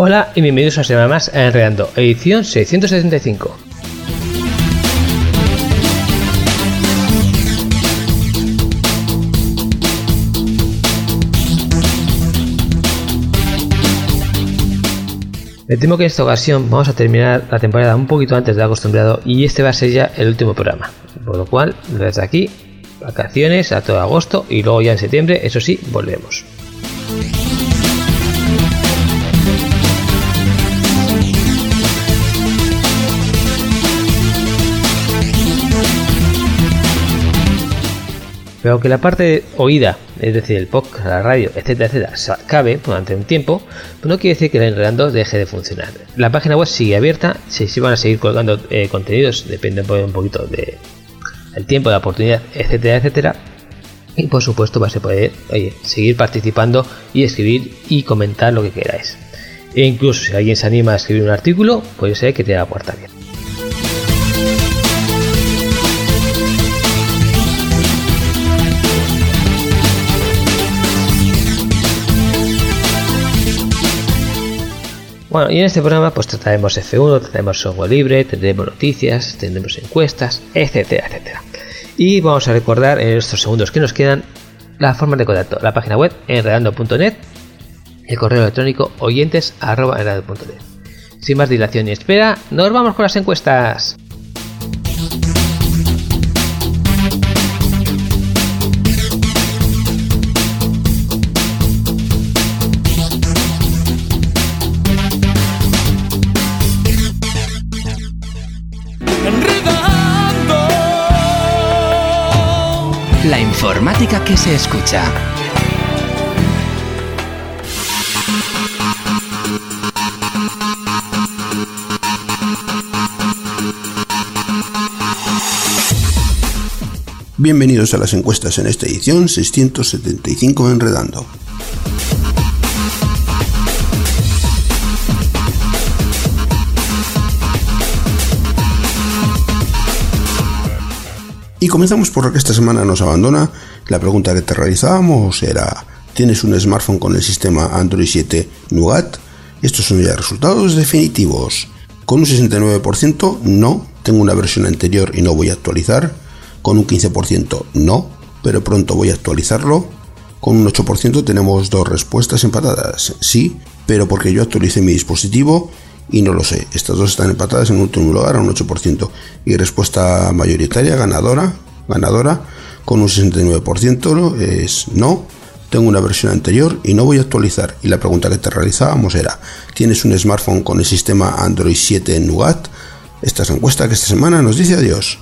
Hola y bienvenidos a una semana más a Enredando, edición 675. Me temo que en esta ocasión vamos a terminar la temporada un poquito antes de lo acostumbrado y este va a ser ya el último programa. Por lo cual, desde aquí, vacaciones a todo agosto y luego ya en septiembre, eso sí, volvemos. Pero que la parte oída, es decir, el podcast, la radio, etcétera, etcétera, se acabe durante un tiempo, pues no quiere decir que el enredando deje de funcionar. La página web sigue abierta, se van a seguir colgando eh, contenidos, depende un poquito del el tiempo, la oportunidad, etcétera, etcétera. Y por supuesto vas a poder seguir participando y escribir y comentar lo que queráis. E incluso si alguien se anima a escribir un artículo, puede ser que te la puerta bien. Bueno, y en este programa pues trataremos F1, trataremos software libre, tendremos noticias, tendremos encuestas, etcétera, etcétera. Y vamos a recordar en estos segundos que nos quedan la forma de contacto, la página web enredando.net, el correo electrónico oyentes.enredando.net. Sin más dilación ni espera, nos vamos con las encuestas. Informática que se escucha. Bienvenidos a las encuestas en esta edición 675 Enredando. Y comenzamos por lo que esta semana nos abandona. La pregunta que te realizábamos era, ¿tienes un smartphone con el sistema Android 7 Nougat? Estos son ya resultados definitivos. Con un 69% no, tengo una versión anterior y no voy a actualizar. Con un 15% no, pero pronto voy a actualizarlo. Con un 8% tenemos dos respuestas empatadas. Sí, pero porque yo actualicé mi dispositivo y no lo sé. Estas dos están empatadas en último lugar a un 8%. Y respuesta mayoritaria, ganadora, ganadora, con un 69% es no. Tengo una versión anterior y no voy a actualizar. Y la pregunta que te realizábamos era, ¿tienes un smartphone con el sistema Android 7 en Nougat? Esta es la encuesta que esta semana nos dice adiós.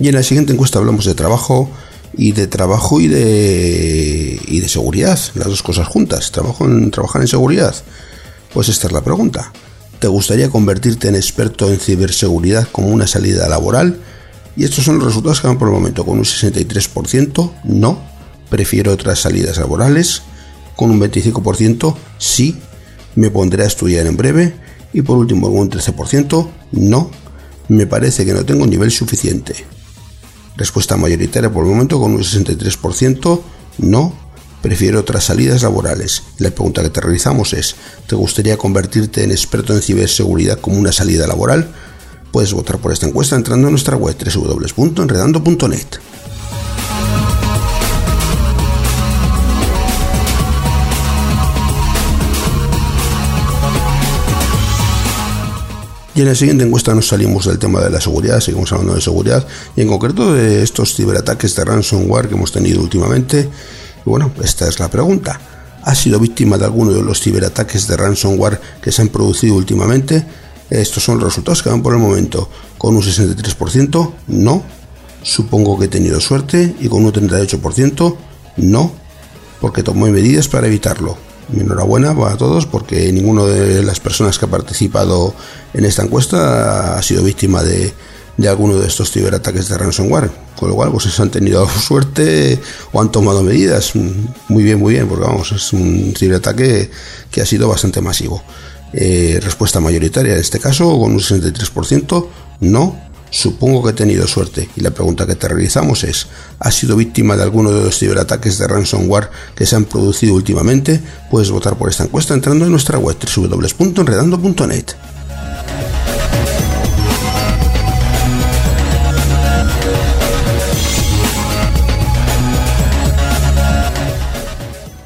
Y en la siguiente encuesta hablamos de trabajo y de trabajo y de, y de seguridad, las dos cosas juntas, trabajo trabajar en seguridad. Pues esta es la pregunta. ¿Te gustaría convertirte en experto en ciberseguridad como una salida laboral? Y estos son los resultados que van por el momento, con un 63% no, prefiero otras salidas laborales, con un 25% sí, me pondré a estudiar en breve, y por último con un 13% no, me parece que no tengo nivel suficiente. Respuesta mayoritaria por el momento con un 63%, no, prefiero otras salidas laborales. La pregunta que te realizamos es, ¿te gustaría convertirte en experto en ciberseguridad como una salida laboral? Puedes votar por esta encuesta entrando a nuestra web www.enredando.net. Y en la siguiente encuesta nos salimos del tema de la seguridad, seguimos hablando de seguridad y en concreto de estos ciberataques de ransomware que hemos tenido últimamente. Y bueno, esta es la pregunta. ¿Ha sido víctima de alguno de los ciberataques de ransomware que se han producido últimamente? Estos son los resultados que van por el momento. Con un 63%, no. Supongo que he tenido suerte. Y con un 38%, no. Porque tomé medidas para evitarlo. Enhorabuena a todos porque ninguno de las personas que ha participado en esta encuesta ha sido víctima de, alguno de estos ciberataques de ransomware. Con lo cual, pues han tenido suerte o han tomado medidas. Muy bien, muy bien, porque vamos, es un ciberataque que ha sido bastante masivo. Eh, respuesta mayoritaria en este caso, con un 63%, no. Supongo que he tenido suerte. Y la pregunta que te realizamos es, ¿has sido víctima de alguno de los ciberataques de ransomware que se han producido últimamente? Puedes votar por esta encuesta entrando en nuestra web www.enredando.net.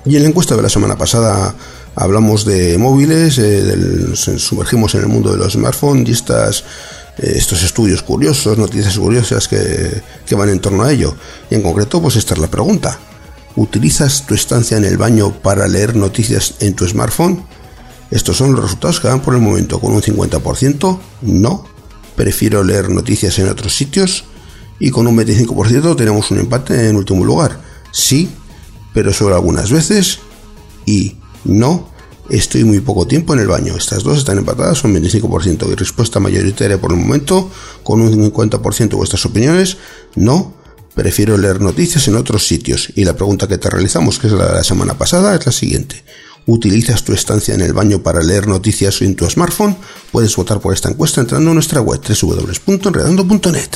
Y en la encuesta de la semana pasada hablamos de móviles, eh, sumergimos en el mundo de los smartphones y estas, estos estudios curiosos, noticias curiosas que, que, van en torno a ello. Y en concreto, pues esta es la pregunta. ¿Utilizas tu estancia en el baño para leer noticias en tu smartphone? Estos son los resultados que dan por el momento con un 50%, no, prefiero leer noticias en otros sitios y con un 25% tenemos un empate en último lugar, sí, pero solo algunas veces y no, estoy muy poco tiempo en el baño. Estas dos están empatadas, son 25% y respuesta mayoritaria por el momento, con un 50% de vuestras opiniones, no, prefiero leer noticias en otros sitios. Y la pregunta que te realizamos, que es la de la semana pasada, es la siguiente. ¿Utilizas tu estancia en el baño para leer noticias en tu smartphone? Puedes votar por esta encuesta entrando a nuestra web www.enredando.net.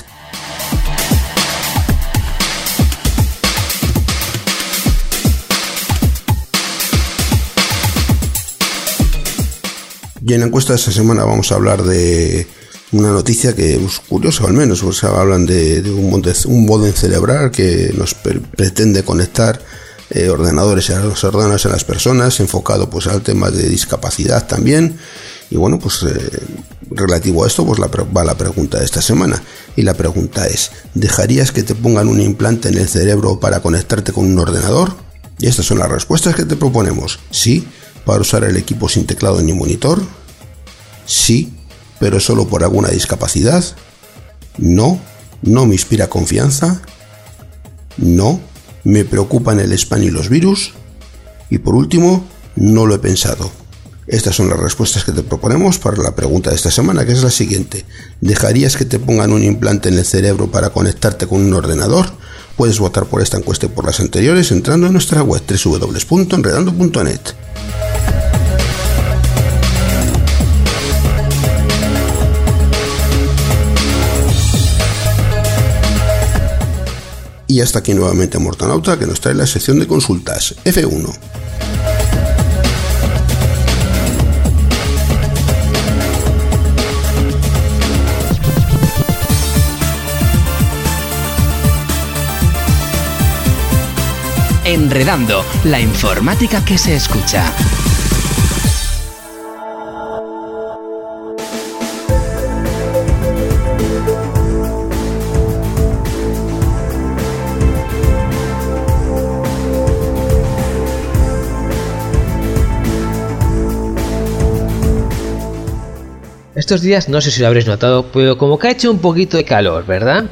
Y en la encuesta de esta semana vamos a hablar de una noticia que es curiosa al menos, o sea, hablan de, un, un modem cerebral que nos pretende conectar eh, ordenadores y los ordenadores a las personas, enfocado pues al tema de discapacidad también. Y bueno, pues eh, relativo a esto, pues va la pregunta de esta semana. Y la pregunta es, ¿dejarías que te pongan un implante en el cerebro para conectarte con un ordenador? Y estas son las respuestas que te proponemos. Sí, para usar el equipo sin teclado ni monitor? Sí, pero solo por alguna discapacidad. No, no me inspira confianza. No, me preocupan el spam y los virus. Y por último, no lo he pensado. Estas son las respuestas que te proponemos para la pregunta de esta semana, que es la siguiente. ¿Dejarías que te pongan un implante en el cerebro para conectarte con un ordenador? Puedes votar por esta encuesta y por las anteriores entrando en nuestra web www.enredando.net. Y hasta aquí nuevamente Mortanauta que nos trae la sección de consultas F1. Enredando, la informática que se escucha. Estos días, no sé si lo habréis notado, pero como que ha hecho un poquito de calor, ¿verdad?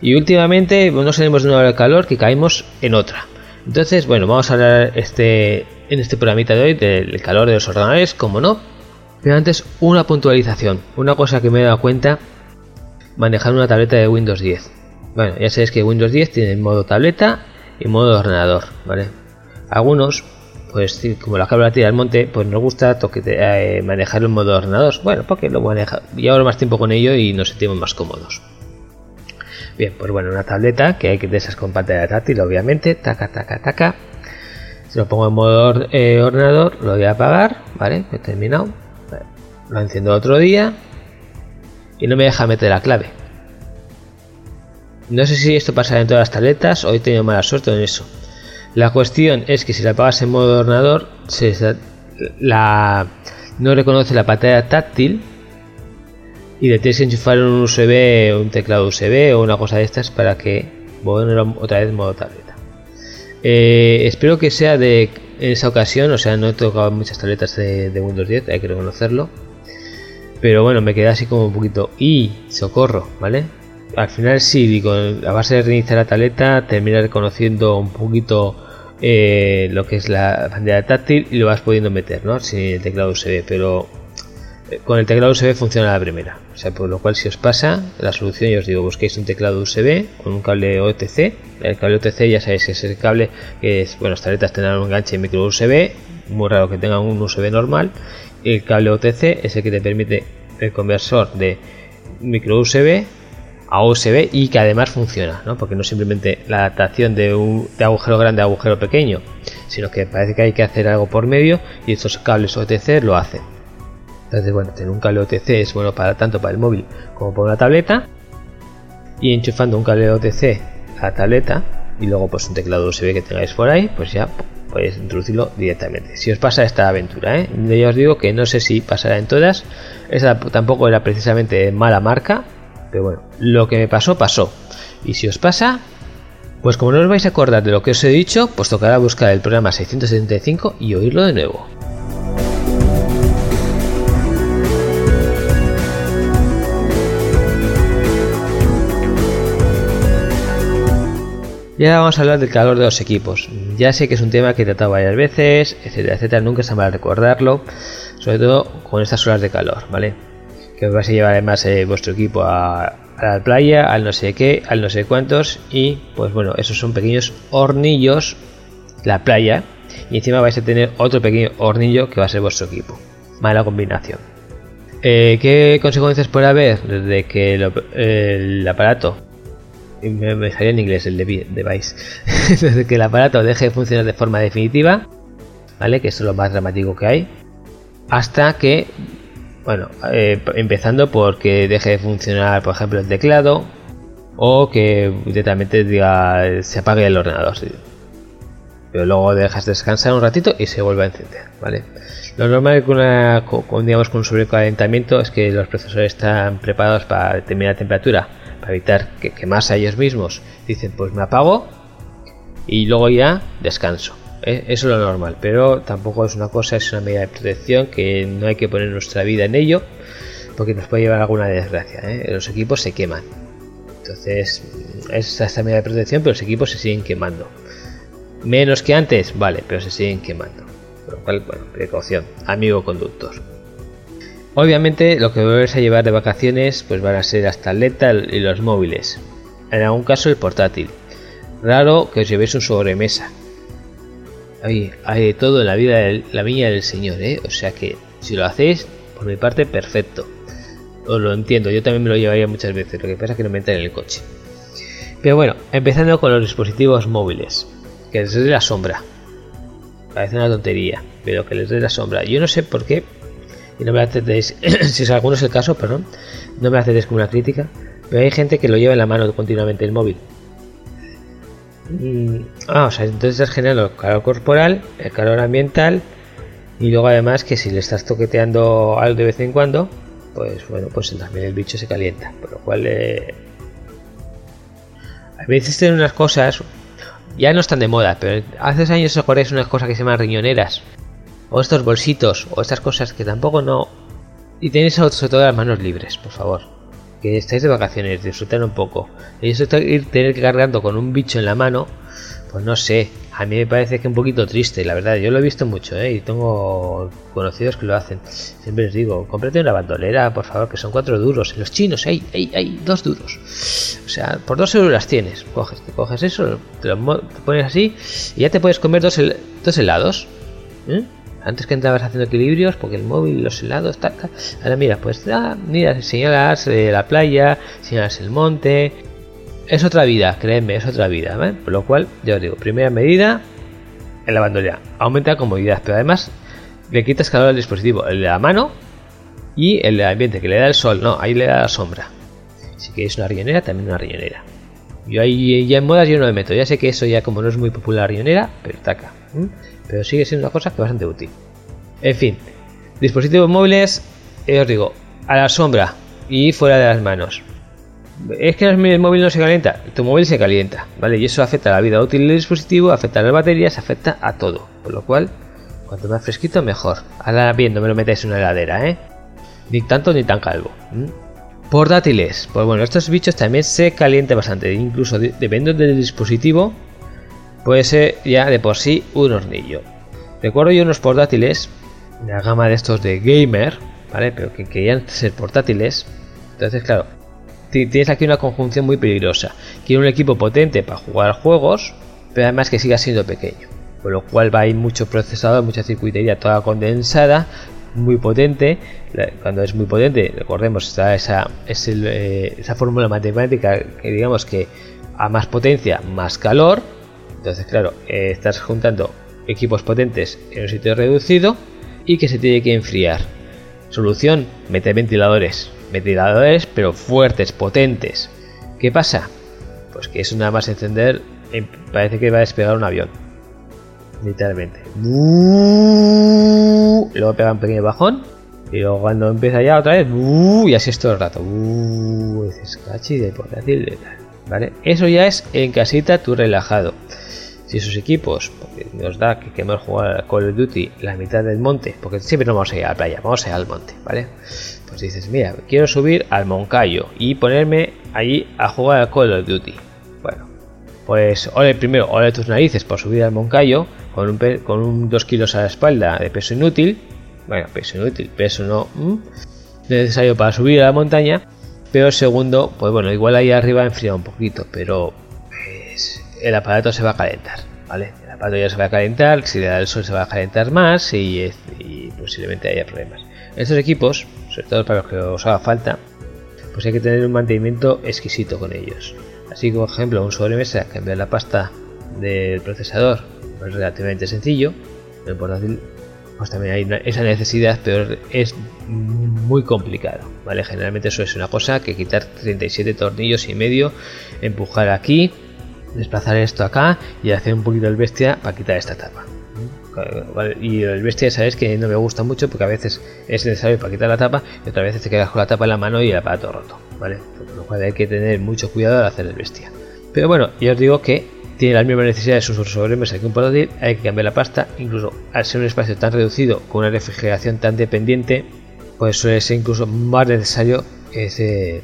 Y últimamente no salimos de una hora de calor que caemos en otra. Entonces, bueno, vamos a hablar este, en este programita de hoy del calor de los ordenadores, como no. Pero antes, una puntualización. Una cosa que me he dado cuenta, manejar una tableta de Windows 10. Bueno, ya sabéis que Windows 10 tiene modo tableta y modo ordenador, ¿vale? Algunos pues como la cabra tira al monte, pues nos gusta toque, eh, manejarlo en modo ordenador. Bueno, porque lo maneja, llevo más tiempo con ello y nos sentimos más cómodos. Bien, pues bueno, una tableta que hay que de esas con pantalla táctil, obviamente, taca, taca, taca. Si lo pongo en modo eh, ordenador, lo voy a apagar, ¿vale? He terminado. Lo enciendo otro día y no me deja meter la clave. No sé si esto pasa en todas las tabletas, hoy he tenido mala suerte en eso. La cuestión es que si la apagas en modo ordenador, la, no reconoce la pantalla táctil y le tienes que enchufar un USB, un teclado USB o una cosa de estas para que ponerlo otra vez modo tableta. Eh, espero que sea de esa ocasión, o sea, no he tocado muchas tabletas de, de Windows 10, hay que reconocerlo. Pero bueno, me queda así como un poquito. ¡Y! Socorro, ¿vale? Al final sí, digo, a base de reiniciar la tableta, termina reconociendo un poquito eh, lo que es la pantalla táctil y lo vas pudiendo meter, ¿no? Sin el teclado USB, pero eh, con el teclado USB funciona la primera. O sea, por lo cual si os pasa, la solución, yo os digo, busquéis un teclado USB con un cable OTC. El cable OTC ya sabéis, es el cable que bueno, las tabletas tendrán un enganche micro USB, muy raro que tengan un USB normal. El cable OTC es el que te permite el conversor de micro USB a USB y que además funciona, ¿no? porque no simplemente la adaptación de, un, de agujero grande a agujero pequeño, sino que parece que hay que hacer algo por medio y estos cables OTC lo hacen. Entonces, bueno, tener un cable OTC es bueno para tanto para el móvil como para una tableta y enchufando un cable OTC a la tableta y luego pues un teclado USB que tengáis por ahí, pues ya podéis introducirlo directamente. Si os pasa esta aventura, ¿eh? ya os digo que no sé si pasará en todas. Esta tampoco era precisamente mala marca, pero bueno, lo que me pasó, pasó. Y si os pasa, pues como no os vais a acordar de lo que os he dicho, pues tocará buscar el programa 675 y oírlo de nuevo. Y ahora vamos a hablar del calor de los equipos. Ya sé que es un tema que he tratado varias veces, etcétera, etcétera. Nunca está mal recordarlo, sobre todo con estas horas de calor, ¿vale? Que vais a llevar además eh, vuestro equipo a, la playa, al no sé qué, al no sé cuántos. Y pues bueno, esos son pequeños hornillos, la playa. Y encima vais a tener otro pequeño hornillo que va a ser vuestro equipo. Mala combinación. Eh, ¿Qué consecuencias puede haber desde que el aparato me, me en inglés el device, desde que el aparato deje de funcionar de forma definitiva, ¿vale? Que es lo más dramático que hay, hasta que, bueno, eh, empezando porque deje de funcionar, por ejemplo, el teclado, o que directamente diga, se apague el ordenador. Pero luego dejas descansar un ratito y se vuelve a encender, ¿vale? Lo normal con, una, con, digamos, con un sobrecalentamiento es que los procesadores están preparados para determinada temperatura evitar que quemarse a ellos mismos, dicen pues me apago y luego ya descanso. ¿Eh? Eso es lo normal, pero tampoco es una cosa, es una medida de protección que no hay que poner nuestra vida en ello porque nos puede llevar alguna desgracia. ¿eh? Los equipos se queman. Entonces, es esta medida de protección, pero los equipos se siguen quemando. Menos que antes, vale, pero se siguen quemando. Por lo cual, bueno, precaución, amigo conductor. Obviamente lo que vais a llevar de vacaciones pues van a ser las tabletas y los móviles. En algún caso el portátil. Raro que os llevéis un sobremesa. Hay, de todo en la vida de la viña del Señor, ¿eh? O sea que si lo hacéis, por mi parte, perfecto. Os lo entiendo, yo también me lo llevaría muchas veces, lo que pasa es que no me entra en el coche. Pero bueno, empezando con los dispositivos móviles, que les dé la sombra. Parece una tontería, pero que les dé la sombra. Yo no sé por qué y no me aceptéis, si es alguno es el caso, perdón, no me aceptéis como una crítica, pero hay gente que lo lleva en la mano continuamente el móvil. Mm, ah, o sea, entonces es generando calor corporal, el calor ambiental y luego además que si le estás toqueteando algo de vez en cuando, pues bueno, pues también el bicho se calienta, por lo cual eh, a veces tienen unas cosas ya no están de moda, pero hace años os acordáis unas cosas que se llaman riñoneras o estos bolsitos o estas cosas que tampoco no y tenéis sobre todo las manos libres por favor que estáis de vacaciones disfruten un poco. Y eso ir tener que cargando con un bicho en la mano pues no sé a mí me parece que un poquito triste la verdad yo lo he visto mucho ¿eh? y tengo conocidos que lo hacen. Siempre les digo cómprate una bandolera por favor que son cuatro duros los chinos hay hay hay dos duros o sea por dos euros las tienes. Coges te coges eso te lo pones así y ya te puedes comer dos, dos helados ¿eh? Antes que entrabas haciendo equilibrios, porque el móvil, los helados, tal, Ahora mira, pues ah, mira, señalas eh, la playa, señalas el monte. Es otra vida, créeme, es otra vida. Por lo cual, yo os digo, primera medida, en la bandolera. Aumenta la comodidad, pero además le quitas calor al dispositivo. El de la mano y el ambiente, que le da el sol. No, ahí le da la sombra. Si queréis una riñonera, también una riñonera. Yo ahí ya en modas yo no me meto. Ya sé que eso ya como no es muy popular la riñonera, pero taca pero sigue siendo una cosa que bastante útil. En fin, dispositivos móviles, eh, os digo, a la sombra y fuera de las manos. es que el móvil no se calienta, tu móvil se calienta, ¿vale? Y eso afecta a la vida útil del dispositivo, afecta a las baterías, afecta a todo. Por lo cual, cuanto más fresquito, mejor. Ahora bien, no me lo metáis en una heladera, ¿eh? Ni tanto ni tan calvo. Portátiles. Pues bueno, estos bichos también se calientan bastante. Incluso dependiendo del dispositivo, puede ser ya de por sí un hornillo. Recuerdo yo unos portátiles, la gama de estos de gamer, ¿vale? Pero que querían ser portátiles. Entonces, claro, tienes aquí una conjunción muy peligrosa. Quiero un equipo potente para jugar juegos, pero además que siga siendo pequeño. Con lo cual va a ir mucho procesador, mucha circuitería toda condensada, muy potente. Cuando es muy potente, recordemos, está esa, eh, esa fórmula matemática que digamos que a más potencia, más calor. Entonces, claro, eh, estás juntando equipos potentes en un sitio reducido y que se tiene que enfriar. Solución, meter ventiladores ventiladores, pero fuertes, potentes. ¿Qué pasa? Pues que eso nada más encender, em, parece que va a despegar un avión. Literalmente. Luego pega un pequeño bajón. Y luego cuando empieza ya otra vez, y así es todo el rato. cachi de portátil. Eso ya es en casita tú relajado. Si esos equipos, nos da que queremos jugar a Call of Duty la mitad del monte, porque siempre no vamos a ir a la playa, vamos a ir al monte, ¿vale? Pues dices, mira, quiero subir al Moncayo y ponerme allí a jugar a Call of Duty. Bueno, pues ole primero, ole tus narices por subir al Moncayo con un, con un 2 kilos a la espalda de peso inútil. Bueno, peso inútil, peso no necesario para subir a la montaña. Pero segundo, pues bueno, igual ahí arriba enfría un poquito, pero el aparato se va a calentar, ¿vale? El aparato ya se va a calentar, si le da el sol se va a calentar más y, posiblemente haya problemas. Estos equipos sobre todo para los que os haga falta, pues hay que tener un mantenimiento exquisito con ellos. Así que, por ejemplo, un sobremesa, cambiar la pasta del procesador es relativamente sencillo. En el portátil, pues también hay esa necesidad, pero es muy complicado. ¿vale? Generalmente eso es una cosa que quitar 37 tornillos y medio, empujar aquí, desplazar esto acá y hacer un poquito el bestia para quitar esta tapa. Y el bestia, sabes que no me gusta mucho porque a veces es necesario para quitar la tapa y otras veces te quedas con la tapa en la mano y el aparato roto, ¿vale? Lo cual hay que tener mucho cuidado al hacer el bestia. Pero bueno, yo os digo que tiene las mismas necesidades un sobremesa que un portátil, hay que cambiar la pasta, incluso al ser un espacio tan reducido con una refrigeración tan dependiente, pues suele ser incluso más necesario ese,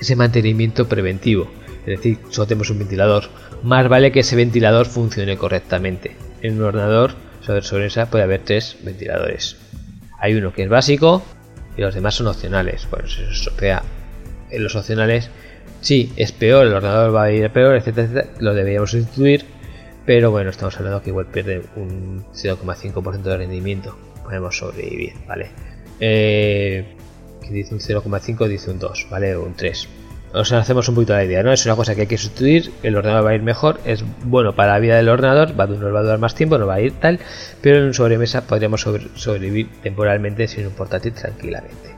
ese mantenimiento preventivo. Es decir, solo tenemos un ventilador. Más vale que ese ventilador funcione correctamente. En un ordenador sobre, esa puede haber tres ventiladores. Hay uno que es básico y los demás son opcionales. Bueno, si se estropea en los opcionales, sí, es peor, el ordenador va a ir peor, etcétera, lo deberíamos sustituir. Pero bueno, estamos hablando que igual pierde un 0,5% de rendimiento. Podemos sobrevivir, ¿vale? Eh, que dice un 0,5, dice un 2, ¿vale? Un 3 os hacemos un poquito la idea, ¿no? Es una cosa que hay que sustituir, el ordenador va a ir mejor, es bueno para la vida del ordenador, va va a durar más tiempo, no va a ir tal, pero en un sobremesa podríamos sobrevivir temporalmente sin un portátil tranquilamente.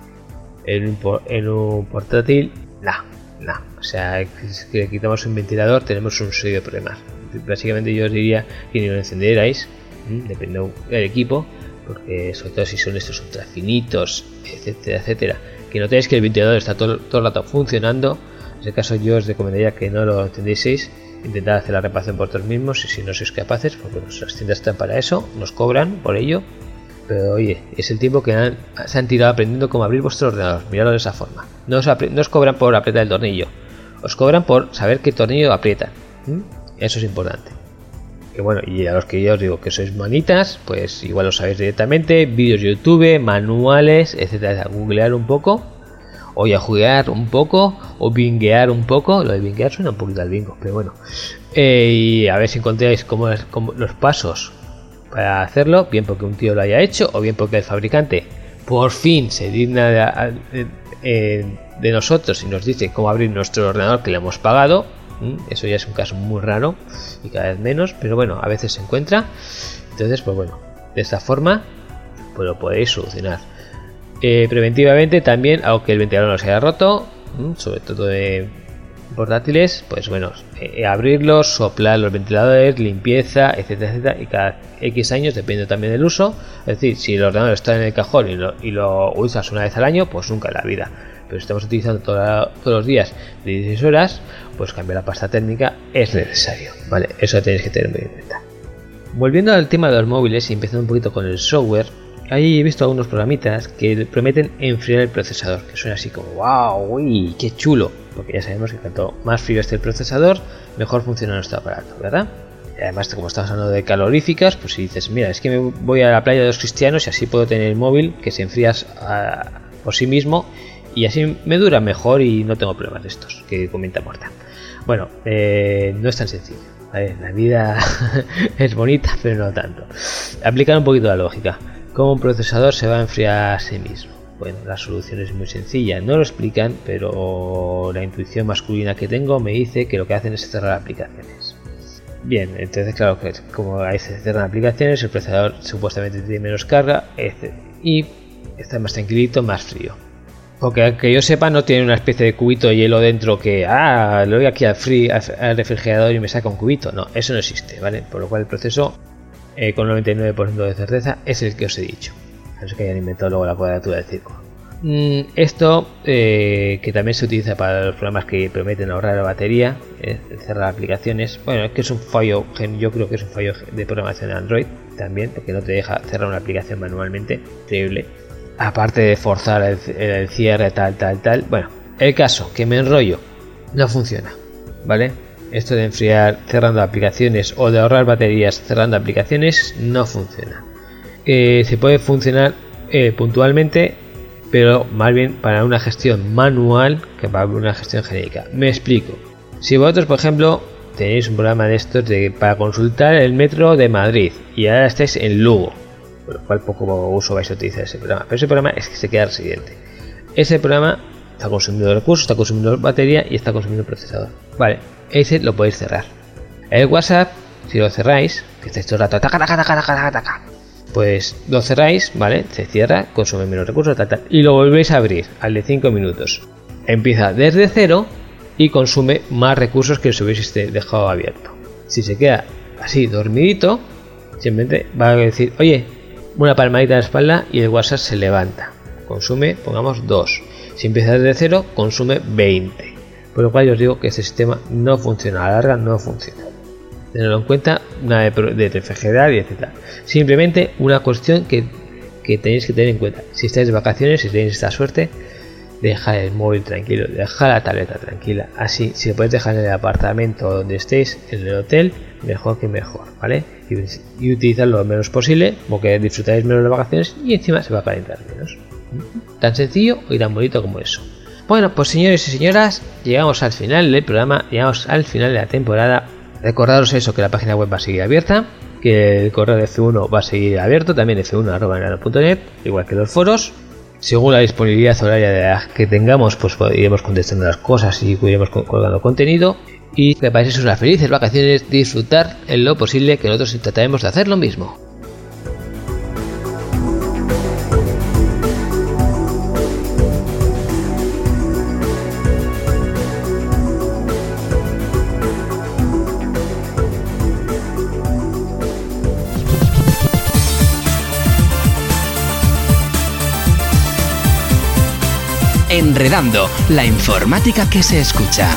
En un, en un portátil, no, no. O sea, si le quitamos un ventilador tenemos un serio problema. Básicamente yo os diría que ni lo encendierais, depende del equipo, porque sobre todo si son estos ultra finitos, etcétera, etcétera, que notéis que el ventilador está todo, todo el rato funcionando. En ese caso yo os recomendaría que no lo entendéis intentar hacer la reparación por vosotros mismos y si no sois capaces, porque nuestras tiendas están para eso, nos cobran por ello. Pero oye, es el tiempo que se han tirado aprendiendo cómo abrir vuestro ordenador. Miradlo de esa forma. No os, cobran por apretar el tornillo. Os cobran por saber qué tornillo aprietan. Eso es importante. Bueno, y a los que yo os digo que sois manitas, pues igual lo sabéis directamente, vídeos YouTube, manuales, etcétera, googlear un poco, o ya jugar un poco, o binguear un poco, lo de binguear suena un poquito al bingo, pero bueno, eh, y a ver si encontráis cómo, los pasos para hacerlo, bien porque un tío lo haya hecho, o bien porque el fabricante por fin se digna de, eh, de nosotros y nos dice cómo abrir nuestro ordenador que le hemos pagado, eso ya es un caso muy raro y cada vez menos, pero bueno, a veces se encuentra. Entonces, pues bueno, de esta forma pues lo podéis solucionar. Eh, preventivamente también, aunque el ventilador no se haya roto, sobre todo de portátiles, pues bueno, eh, abrirlos, soplar los ventiladores, limpieza, etcétera, etcétera, y cada X años, depende también del uso. Es decir, si el ordenador está en el cajón y lo, y lo usas una vez al año, pues nunca en la vida Pero estamos utilizando todos los días de 16 horas, pues cambiar la pasta térmica es necesario. ¿vale? Eso tenéis que tener muy en cuenta. Volviendo al tema de los móviles y empezando un poquito con el software, ahí he visto algunos programitas que prometen enfriar el procesador, que suena así como wow, uy, qué chulo, porque ya sabemos que cuanto más frío esté el procesador, mejor funciona nuestro aparato, ¿verdad? Además, como estamos hablando de caloríficas, pues si dices, mira, es que me voy a la playa de los cristianos y así puedo tener el móvil que se enfría por sí mismo y así me dura mejor y no tengo problemas de estos que comenta Morta. Bueno, eh, no es tan sencillo. la vida es bonita, pero no tanto. Aplicar un poquito la lógica. ¿Cómo un procesador se va a enfriar a sí mismo? Bueno, la solución es muy sencilla. No lo explican, pero la intuición masculina que tengo me dice que lo que hacen es cerrar aplicaciones. Bien, entonces claro que como ahí se cierran aplicaciones, el procesador supuestamente tiene menos carga y está más tranquilito, más frío. Porque que yo sepa no tiene una especie de cubito de hielo dentro que, ah, lo voy aquí al, free, al refrigerador y me saca un cubito. No, eso no existe, ¿vale? Por lo cual el proceso eh, con 99% de certeza es el que os he dicho. A no que hayan inventado luego la cuadratura del círculo. Mm, esto eh, que también se utiliza para los programas que prometen ahorrar la batería, eh, cerrar aplicaciones. Bueno, es que es un fallo, yo creo que es un fallo de programación de Android también, porque no te deja cerrar una aplicación manualmente. Increíble. Aparte de forzar el, cierre, tal, tal, tal. Bueno, el caso, que me enrollo, no funciona. ¿Vale? Esto de enfriar cerrando aplicaciones o de ahorrar baterías cerrando aplicaciones no funciona. Eh, se puede funcionar puntualmente pero más bien para una gestión manual que para una gestión genérica. Me explico. Si vosotros, por ejemplo, tenéis un programa de estos de, para consultar el metro de Madrid y ahora estáis en Lugo, lo cual poco uso vais a utilizar ese programa, pero ese programa es que se queda residente. Ese programa está consumiendo recursos, está consumiendo batería y está consumiendo procesador. Vale, ese lo podéis cerrar. El WhatsApp, si lo cerráis, que estáis todo el rato, taca, taca, taca, taca, taca, pues lo cerráis, ¿vale? Se cierra, consume menos recursos, tal, y lo volvéis a abrir al de 5 minutos. Empieza desde cero y consume más recursos que si hubiese dejado abierto. Si se queda así dormidito, simplemente va a decir, oye, una palmadita en la espalda y el WhatsApp se levanta. Consume, pongamos 2. Si empieza desde cero, consume 20. Por lo cual yo os digo que este sistema no funciona, a la larga no funciona tenerlo en cuenta, una de, de y etc. Simplemente una cuestión que, tenéis que tener en cuenta. Si estáis de vacaciones, si tenéis esta suerte, dejar el móvil tranquilo, dejar la tableta tranquila. Así, si lo podéis dejar en el apartamento donde estéis, en el hotel, mejor que mejor, ¿vale? Y, utilizarlo lo menos posible, porque disfrutáis menos de vacaciones y encima se va a calentar menos. Tan sencillo y tan bonito como eso. Bueno, pues señores y señoras, llegamos al final del programa, llegamos al final de la temporada Recordaros eso, que la página web va a seguir abierta, que el correo de F1 va a seguir abierto, también F1.net, igual que los foros. Según la disponibilidad horaria que tengamos, pues iremos contestando las cosas y iremos colgando contenido. Y que paséis unas felices vacaciones, disfrutar en lo posible, que nosotros trataremos de hacer lo mismo. Enredando, la informática que se escucha.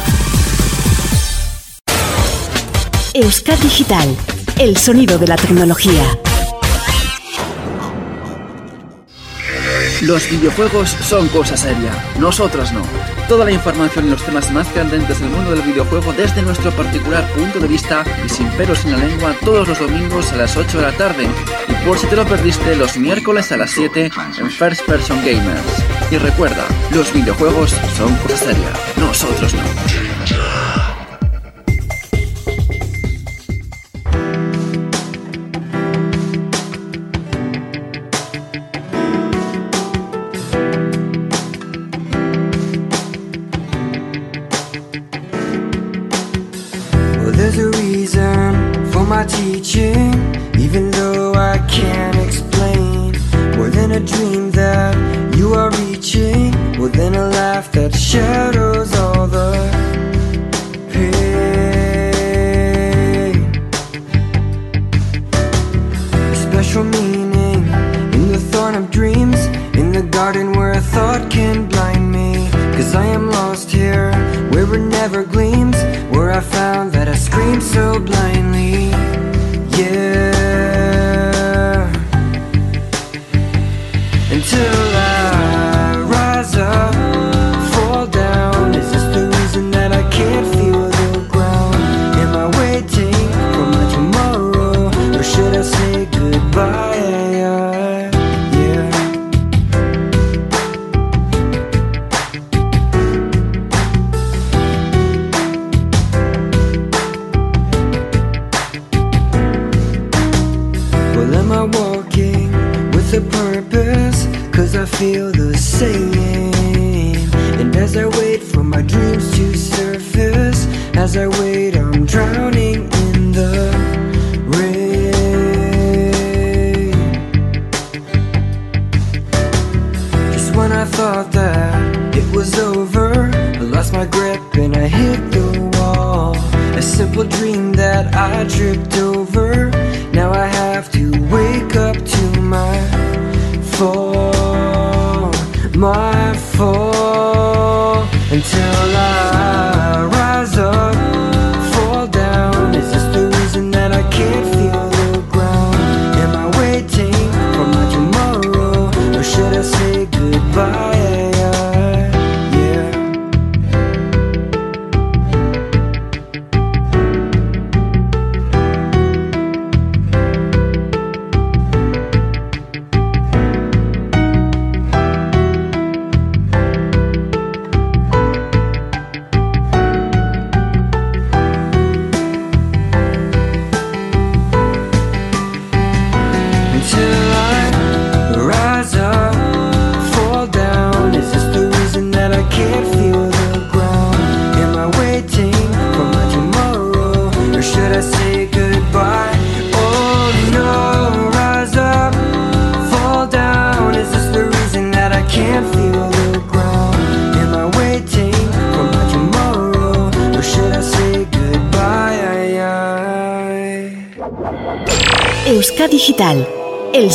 Euskad Digital, el sonido de la tecnología. Los videojuegos son cosa seria, nosotros no. Toda la información y los temas más candentes del mundo del videojuego desde nuestro particular punto de vista y sin pelos en la lengua todos los domingos a las 8 de la tarde. Y por si te lo perdiste, los miércoles a las 7 en First Person Gamers. Y recuerda, los videojuegos son cosa seria, nosotros no.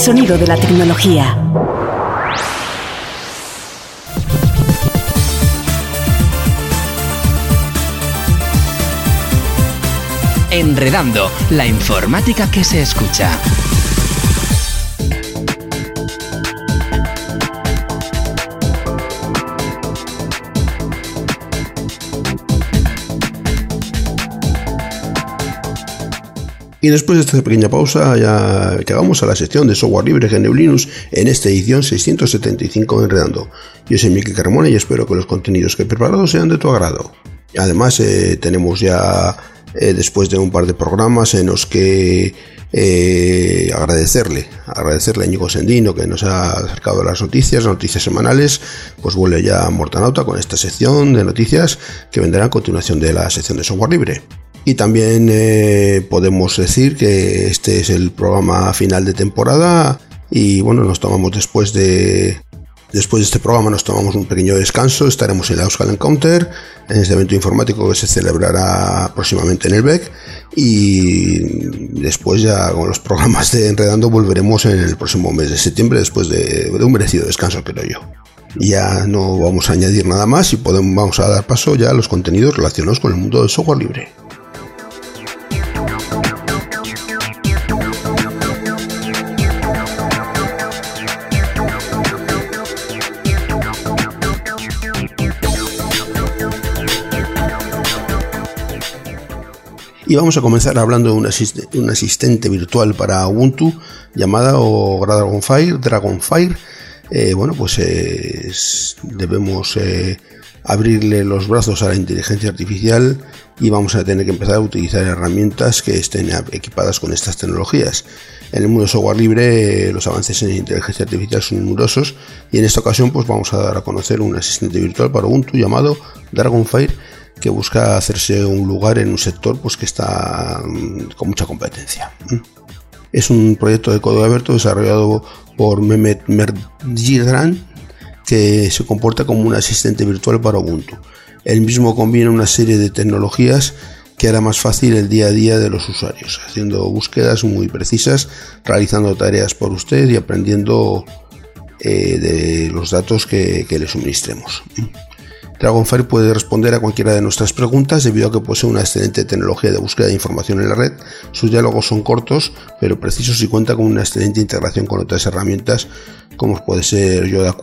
Sonido de la tecnología. Enredando, la informática que se escucha. Y después de esta pequeña pausa ya llegamos a la sección de software libre GNU Linux en esta edición 675 de Enredando. Yo soy Miki Carmona y espero que los contenidos que he preparado sean de tu agrado. Además eh, tenemos ya eh, después de un par de programas en los que eh, agradecerle, agradecerle a Ñigo Sendino que nos ha acercado las noticias, noticias semanales, pues vuelve ya Mortanauta con esta sección de noticias que vendrá a continuación de la sección de software libre. Y también eh, podemos decir que este es el programa final de temporada y bueno, nos tomamos después de después de este programa nos tomamos un pequeño descanso, estaremos en la Euskal Encounter, en este evento informático que se celebrará próximamente en el BEC y después ya con los programas de Enredando volveremos en el próximo mes de septiembre después de, de un merecido descanso creo yo. Ya no vamos a añadir nada más y podemos, vamos a dar paso ya a los contenidos relacionados con el mundo del software libre. Y vamos a comenzar hablando de un, asist un asistente virtual para Ubuntu llamada o Dragonfire. Eh, bueno, pues eh, debemos eh, abrirle los brazos a la inteligencia artificial y vamos a tener que empezar a utilizar herramientas que estén equipadas con estas tecnologías. En el mundo del software libre los avances en inteligencia artificial son numerosos y en esta ocasión pues vamos a dar a conocer un asistente virtual para Ubuntu llamado Dragonfire que busca hacerse un lugar en un sector pues que está mm, con mucha competencia. Es un proyecto de código abierto desarrollado por Mehmet Mergidran que se comporta como un asistente virtual para Ubuntu. El mismo combina una serie de tecnologías que hará más fácil el día a día de los usuarios, haciendo búsquedas muy precisas, realizando tareas por usted y aprendiendo eh, de los datos que, que le suministremos. Dragonfire puede responder a cualquiera de nuestras preguntas debido a que posee una excelente tecnología de búsqueda de información en la red. Sus diálogos son cortos pero precisos y cuenta con una excelente integración con otras herramientas como puede ser Yoda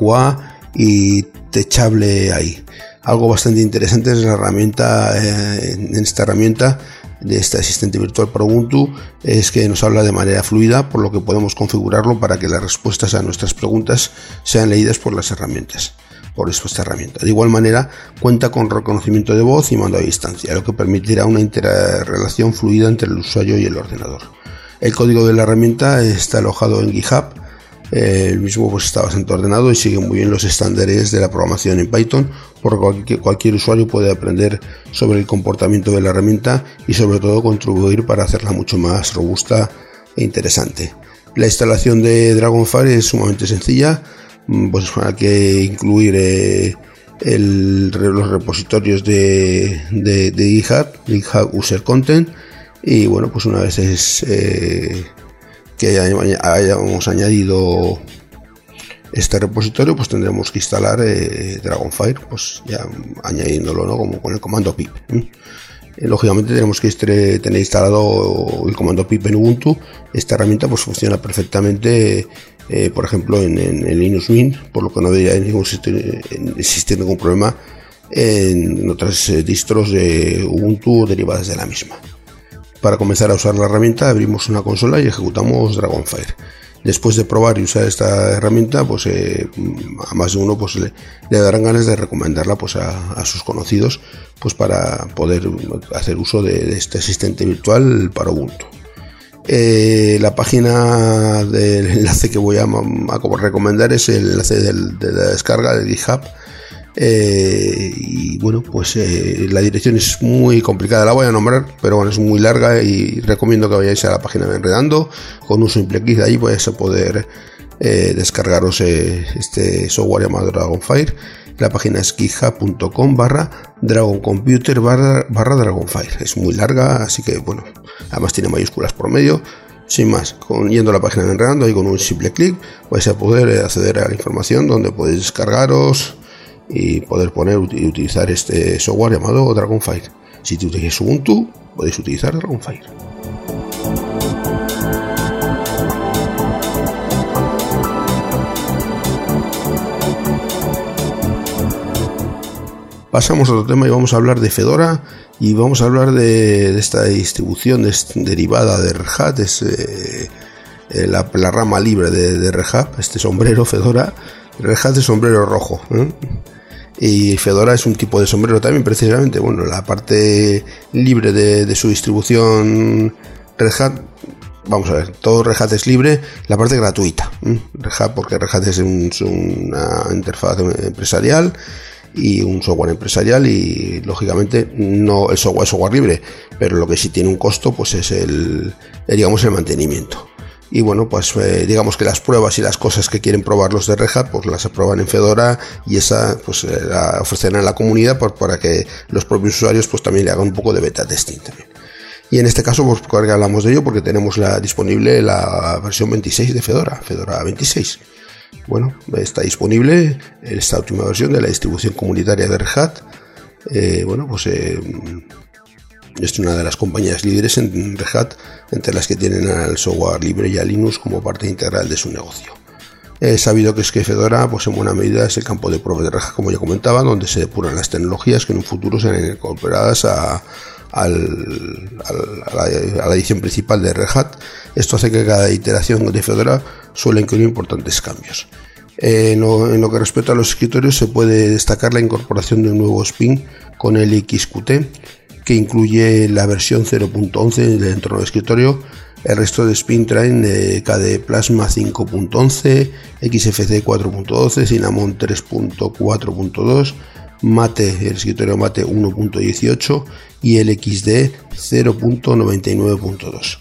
y Techable AI. Algo bastante interesante es la herramienta, eh, en esta herramienta de este asistente virtual para Ubuntu es que nos habla de manera fluida, por lo que podemos configurarlo para que las respuestas a nuestras preguntas sean leídas por las herramientas por esta herramienta. De igual manera, cuenta con reconocimiento de voz y mando a distancia, lo que permitirá una interrelación fluida entre el usuario y el ordenador. El código de la herramienta está alojado en GitHub. El mismo pues está bastante ordenado y sigue muy bien los estándares de la programación en Python, por lo que cualquier usuario puede aprender sobre el comportamiento de la herramienta y sobre todo contribuir para hacerla mucho más robusta e interesante. La instalación de Dragonfire es sumamente sencilla, pues hay que incluir eh, los repositorios de, de, de GitHub, GitHub User Content, y bueno, pues una vez es, eh, que hay- hayamos añadido este repositorio, pues tendremos que instalar eh, Dragonfire, pues ya añadiéndolo, ¿no? Como con el comando pip. ¿eh? Lógicamente tenemos que tener instalado el comando pip en Ubuntu. Esta herramienta pues funciona perfectamente, eh, por ejemplo, en, Linux Mint, por lo que no debería ningún existir, ningún problema en otras eh, distros de Ubuntu derivadas de la misma. Para comenzar a usar la herramienta abrimos una consola y ejecutamos Dragonfire. Después de probar y usar esta herramienta, pues eh, a más de uno pues, le, darán ganas de recomendarla pues, a, sus conocidos pues, para poder hacer uso de este asistente virtual para Ubuntu. Eh, la página del enlace que voy a, a recomendar es el enlace de la descarga de GitHub. Eh, y bueno, pues eh, la dirección es muy complicada, la voy a nombrar, pero bueno, es muy larga y recomiendo que vayáis a la página de Enredando. Con un simple clic de ahí vais a poder eh, descargaros este software llamado Dragonfire. La página es github.com barra dragoncomputer barra, barra dragonfire. Es muy larga, así que bueno, además tiene mayúsculas por medio. Sin más, con, yendo a la página de Enredando y con un simple clic vais a poder eh, acceder a la información donde podéis descargaros y poder poner y utilizar este software llamado Dragonfire. Si tú utilizáis Ubuntu, podéis utilizar Dragonfire. Pasamos a otro tema y vamos a hablar de Fedora y vamos a hablar de, esta distribución derivada de Red Hat, es eh, eh, la, la rama libre de, de Red Hat, este sombrero Fedora, Red Hat es sombrero rojo. ¿eh? Y Fedora es un tipo de sombrero también, precisamente. Bueno, la parte libre de, su distribución Red Hat, vamos a ver, todo Red Hat es libre, la parte gratuita. Red Hat, porque Red Hat es, un- es una interfaz empresarial y un software empresarial y lógicamente no el software es software libre, pero lo que sí tiene un costo pues es el, el, digamos el mantenimiento. Y bueno, pues eh, digamos que las pruebas y las cosas que quieren probar los de Red Hat, pues las aprueban en Fedora y esa pues eh, la ofrecerán a la comunidad por- para que los propios usuarios pues también le hagan un poco de beta testing también. Y en este caso, pues porque hablamos de ello, porque tenemos la disponible la versión 26 de Fedora, Fedora 26. Bueno, está disponible esta última versión de la distribución comunitaria de Red Hat. Eh, bueno, pues eh, es una de las compañías líderes en Red Hat, entre las que tienen al software libre y a Linux como parte integral de su negocio. He sabido que es que Fedora, pues en buena medida es el campo de prueba de Red Hat, como ya comentaba, donde se depuran las tecnologías que en un futuro serán incorporadas a, a, la, edición principal de Red Hat. Esto hace que cada iteración de Fedora suele incluir importantes cambios. En lo, que respecta a los escritorios, se puede destacar la incorporación de un nuevo spin con el XQT, que incluye la versión 0.11 del entorno de escritorio. El resto de spin traen KDE Plasma 5.11, XFC 4.12, Cinnamon 3.4.2, Mate, el escritorio Mate 1.18 y el XD 0.99.2.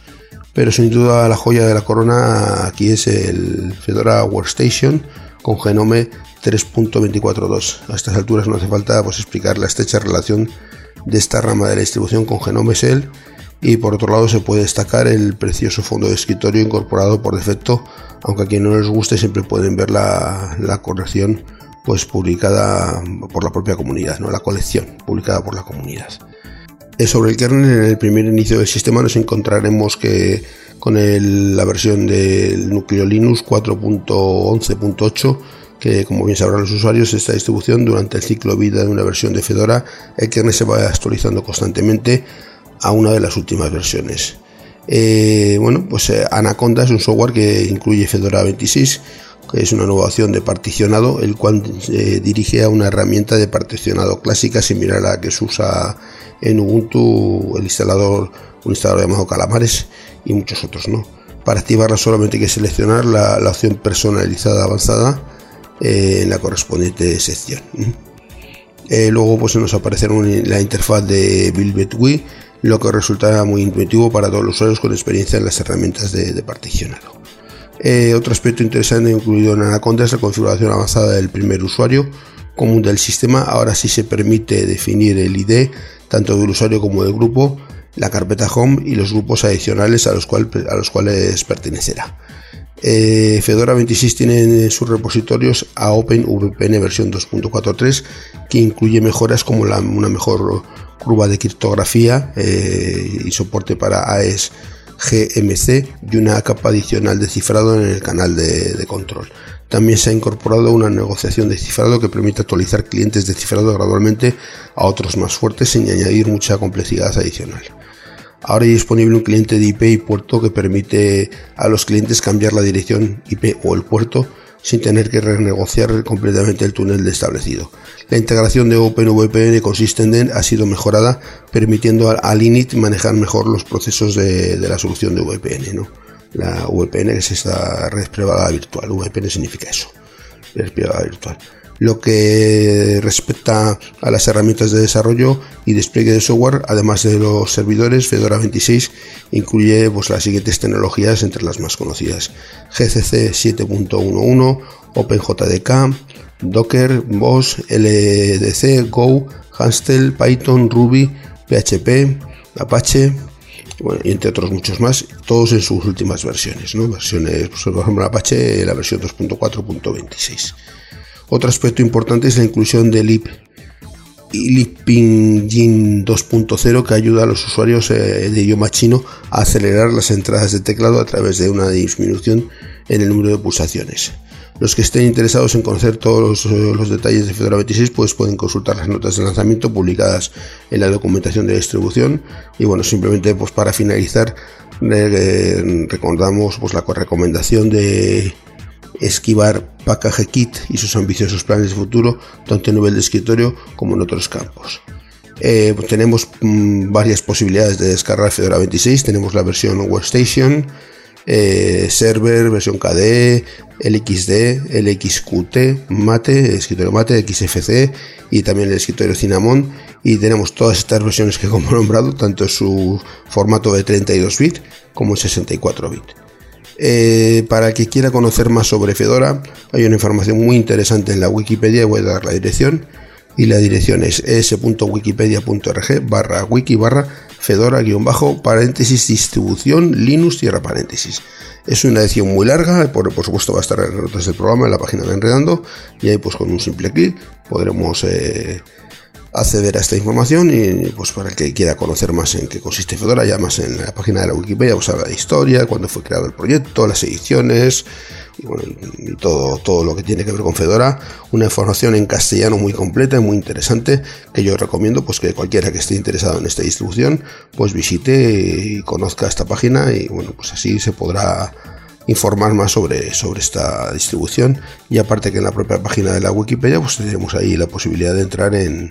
Pero sin duda la joya de la corona aquí es el Fedora Workstation con Genome 3.24.2. A estas alturas no hace falta pues, explicar la estrecha relación de esta rama de la distribución con Genome Shell y por otro lado se puede destacar el precioso fondo de escritorio incorporado por defecto, aunque a quien no les guste siempre pueden ver la, la corrección pues publicada por la propia comunidad, no la colección publicada por la comunidad. Sobre el kernel, en el primer inicio del sistema nos encontraremos que con el- la versión del núcleo Linux 4.11.8, que como bien sabrán los usuarios, esta distribución durante el ciclo de vida de una versión de Fedora, el kernel se va actualizando constantemente a una de las últimas versiones. Eh, bueno, pues eh, Anaconda es un software que incluye Fedora 26, que es una nueva opción de particionado, el cual eh, dirige a una herramienta de particionado clásica similar a la que se usa en Ubuntu, el instalador un instalador llamado Calamares y muchos otros, ¿no? Para activarla solamente hay que seleccionar la, opción personalizada avanzada eh, en la correspondiente sección. Eh, luego pues nos aparecerá la interfaz de GUI, lo que resultará muy intuitivo para todos los usuarios con experiencia en las herramientas de particionado. Eh, otro aspecto interesante incluido en Anaconda es la configuración avanzada del primer usuario común del sistema. Ahora sí se permite definir el ID tanto del usuario como del grupo, la carpeta home y los grupos adicionales a los, cuales pertenecerá. Eh, Fedora 26 tiene en sus repositorios a OpenVPN versión 2.43 que incluye mejoras como una mejor curva de criptografía eh, y soporte para AES GMC y una capa adicional de cifrado en el canal de, de control. También se ha incorporado una negociación de cifrado que permite actualizar clientes de cifrado gradualmente a otros más fuertes sin añadir mucha complejidad adicional. Ahora hay disponible un cliente de IP y puerto que permite a los clientes cambiar la dirección IP o el puerto sin tener que renegociar completamente el túnel establecido. La integración de OpenVPN con Systemd ha sido mejorada, permitiendo a, a Linit manejar mejor los procesos de, la solución de VPN. La VPN es esta red privada virtual. VPN significa eso, red privada virtual. Lo que respecta a las herramientas de desarrollo y despliegue de software, además de los servidores, Fedora 26 incluye pues, las siguientes tecnologías entre las más conocidas: GCC 7.11, OpenJDK, Docker, Boss, LDC, Go, Hanstel, Python, Ruby, PHP, Apache, bueno, y entre otros muchos más, todos en sus últimas versiones, ¿no? Versiones, pues, por ejemplo, Apache, la versión 2.4.26. Otro aspecto importante es la inclusión del IP Lipinjin 2.0 que ayuda a los usuarios eh, de idioma chino a acelerar las entradas de teclado a través de una disminución en el número de pulsaciones. Los que estén interesados en conocer todos los, eh, detalles de Fedora 26 pues pueden consultar las notas de lanzamiento publicadas en la documentación de distribución y bueno simplemente pues para finalizar eh, recordamos pues la recomendación de esquivar Package Kit y sus ambiciosos planes de futuro, tanto a nivel de escritorio como en otros campos. Eh, pues tenemos mm, varias posibilidades de descargar Fedora 26. Tenemos la versión Workstation, eh, Server, versión KDE, LXD, LXQT, Mate, escritorio Mate, XFC y también el escritorio Cinnamon. Y tenemos todas estas versiones que como he nombrado, tanto en su formato de 32 bit como en 64 bit. Eh, para el que quiera conocer más sobre Fedora, hay una información muy interesante en la Wikipedia, voy a dar la dirección, y la dirección es es.wikipedia.org barra wiki barra Fedora guion bajo paréntesis distribución Linux cierra paréntesis. Es una edición muy larga, por, supuesto va a estar en las del programa en la página de Enredando, y ahí pues con un simple clic podremos... Eh, acceder a esta información y pues para el que quiera conocer más en qué consiste Fedora, ya más en la página de la Wikipedia, pues habla de historia, cuándo fue creado el proyecto, las ediciones y, bueno, todo, todo lo que tiene que ver con Fedora, una información en castellano muy completa y muy interesante que yo recomiendo pues que cualquiera que esté interesado en esta distribución pues visite y conozca esta página y bueno pues así se podrá informar más sobre, sobre esta distribución. Y aparte que en la propia página de la Wikipedia pues tenemos ahí la posibilidad de entrar en